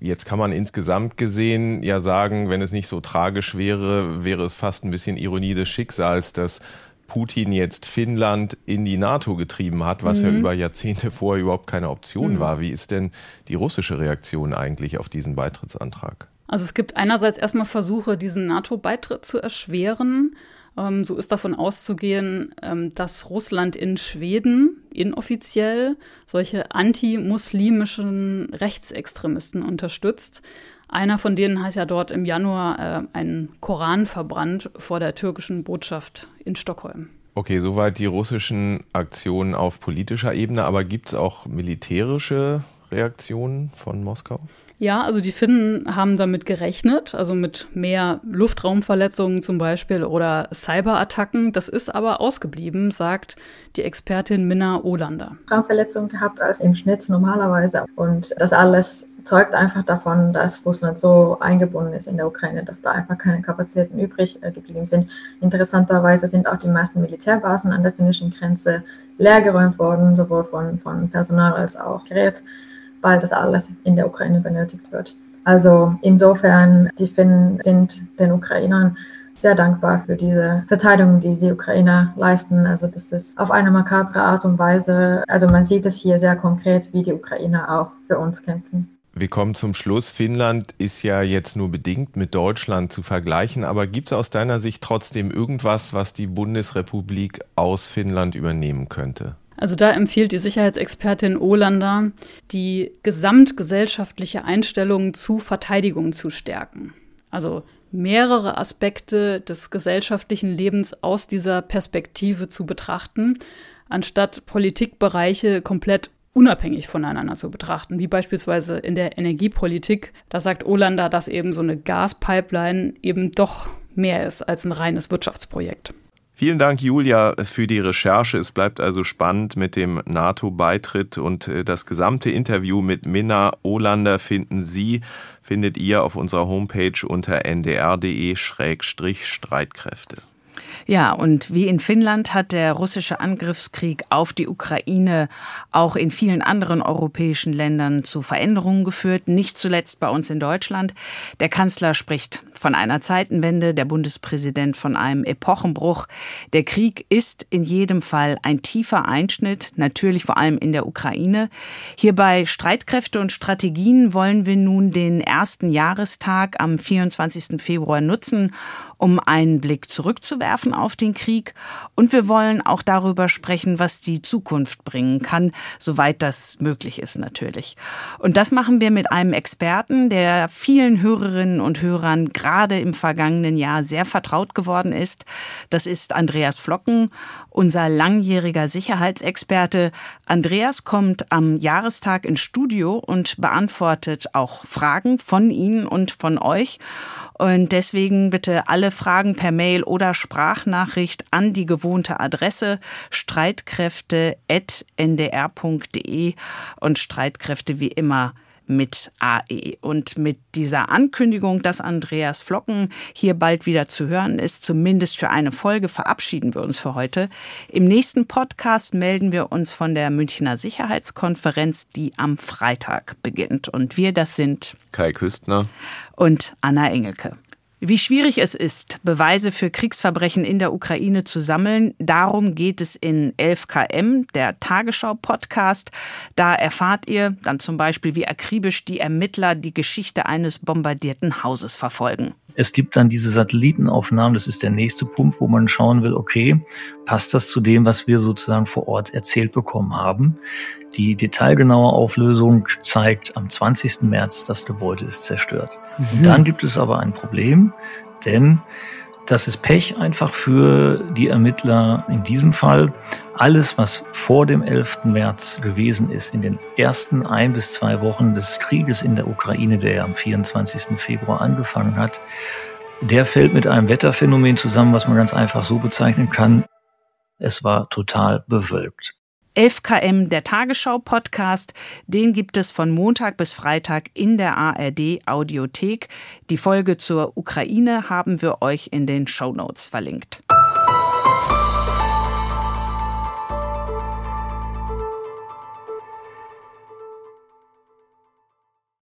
Jetzt kann man insgesamt gesehen ja sagen, wenn es nicht so tragisch wäre, wäre es fast ein bisschen Ironie des Schicksals, dass Putin jetzt Finnland in die NATO getrieben hat, was mhm. ja über Jahrzehnte vorher überhaupt keine Option mhm. war. Wie ist denn die russische Reaktion eigentlich auf diesen Beitrittsantrag? Also es gibt einerseits erstmal Versuche, diesen NATO-Beitritt zu erschweren. Ähm, so ist davon auszugehen, ähm, dass Russland in Schweden inoffiziell solche anti-muslimischen Rechtsextremisten unterstützt. Einer von denen hat ja dort im Januar äh, einen Koran verbrannt vor der türkischen Botschaft in Stockholm. Okay, soweit die russischen Aktionen auf politischer Ebene, aber gibt es auch militärische Reaktionen von Moskau? Ja, also die Finnen haben damit gerechnet, also mit mehr Luftraumverletzungen zum Beispiel oder Cyberattacken. Das ist aber ausgeblieben, sagt die Expertin Minna Olander. Raumverletzungen gehabt als im Schnitt normalerweise. Und das alles zeugt einfach davon, dass Russland so eingebunden ist in der Ukraine, dass da einfach keine Kapazitäten übrig äh, geblieben sind. Interessanterweise sind auch die meisten Militärbasen an der finnischen Grenze leergeräumt worden, sowohl von, von Personal als auch Gerät weil das alles in der Ukraine benötigt wird. Also insofern, die Finnen sind den Ukrainern sehr dankbar für diese Verteidigung, die die Ukrainer leisten. Also das ist auf eine makabre Art und Weise, also man sieht es hier sehr konkret, wie die Ukrainer auch für uns kämpfen. Wir kommen zum Schluss. Finnland ist ja jetzt nur bedingt mit Deutschland zu vergleichen, aber gibt es aus deiner Sicht trotzdem irgendwas, was die Bundesrepublik aus Finnland übernehmen könnte? Also da empfiehlt die Sicherheitsexpertin Olander, die gesamtgesellschaftliche Einstellung zu Verteidigung zu stärken. Also mehrere Aspekte des gesellschaftlichen Lebens aus dieser Perspektive zu betrachten, anstatt Politikbereiche komplett unabhängig voneinander zu betrachten, wie beispielsweise in der Energiepolitik. Da sagt Olander, dass eben so eine Gaspipeline eben doch mehr ist als ein reines Wirtschaftsprojekt. Vielen Dank, Julia, für die Recherche. Es bleibt also spannend mit dem NATO-Beitritt und äh, das gesamte Interview mit Minna Olander finden Sie, findet ihr auf unserer Homepage unter ndr.de-streitkräfte. Ja, und wie in Finnland hat der russische Angriffskrieg auf die Ukraine auch in vielen anderen europäischen Ländern zu Veränderungen geführt, nicht zuletzt bei uns in Deutschland. Der Kanzler spricht von einer Zeitenwende, der Bundespräsident von einem Epochenbruch. Der Krieg ist in jedem Fall ein tiefer Einschnitt, natürlich vor allem in der Ukraine. Hierbei Streitkräfte und Strategien wollen wir nun den ersten Jahrestag am 24. Februar nutzen, um einen Blick zurückzuwerfen auf den Krieg. Und wir wollen auch darüber sprechen, was die Zukunft bringen kann, soweit das möglich ist natürlich. Und das machen wir mit einem Experten, der vielen Hörerinnen und Hörern gerade im vergangenen Jahr sehr vertraut geworden ist. Das ist Andreas Flocken, unser langjähriger Sicherheitsexperte. Andreas kommt am Jahrestag ins Studio und beantwortet auch Fragen von Ihnen und von euch. Und deswegen bitte alle Fragen per Mail oder Sprachnachricht an die gewohnte Adresse streitkräfte.ndr.de und Streitkräfte wie immer mit AE. Und mit dieser Ankündigung, dass Andreas Flocken hier bald wieder zu hören ist, zumindest für eine Folge, verabschieden wir uns für heute. Im nächsten Podcast melden wir uns von der Münchner Sicherheitskonferenz, die am Freitag beginnt. Und wir, das sind Kai Küstner und Anna Engelke. Wie schwierig es ist, Beweise für Kriegsverbrechen in der Ukraine zu sammeln, darum geht es in 11KM, der Tagesschau-Podcast. Da erfahrt ihr dann zum Beispiel, wie akribisch die Ermittler die Geschichte eines bombardierten Hauses verfolgen. Es gibt dann diese Satellitenaufnahmen, das ist der nächste Punkt, wo man schauen will, okay, passt das zu dem, was wir sozusagen vor Ort erzählt bekommen haben? Die detailgenaue Auflösung zeigt, am 20. März das Gebäude ist zerstört. Mhm. dann gibt es aber ein Problem, denn das ist Pech einfach für die Ermittler in diesem Fall. Alles, was vor dem 11. März gewesen ist, in den ersten ein bis zwei Wochen des Krieges in der Ukraine, der am 24. Februar angefangen hat, der fällt mit einem Wetterphänomen zusammen, was man ganz einfach so bezeichnen kann. Es war total bewölkt. 11 km der Tagesschau-Podcast. Den gibt es von Montag bis Freitag in der ARD Audiothek. Die Folge zur Ukraine haben wir euch in den Show Notes verlinkt.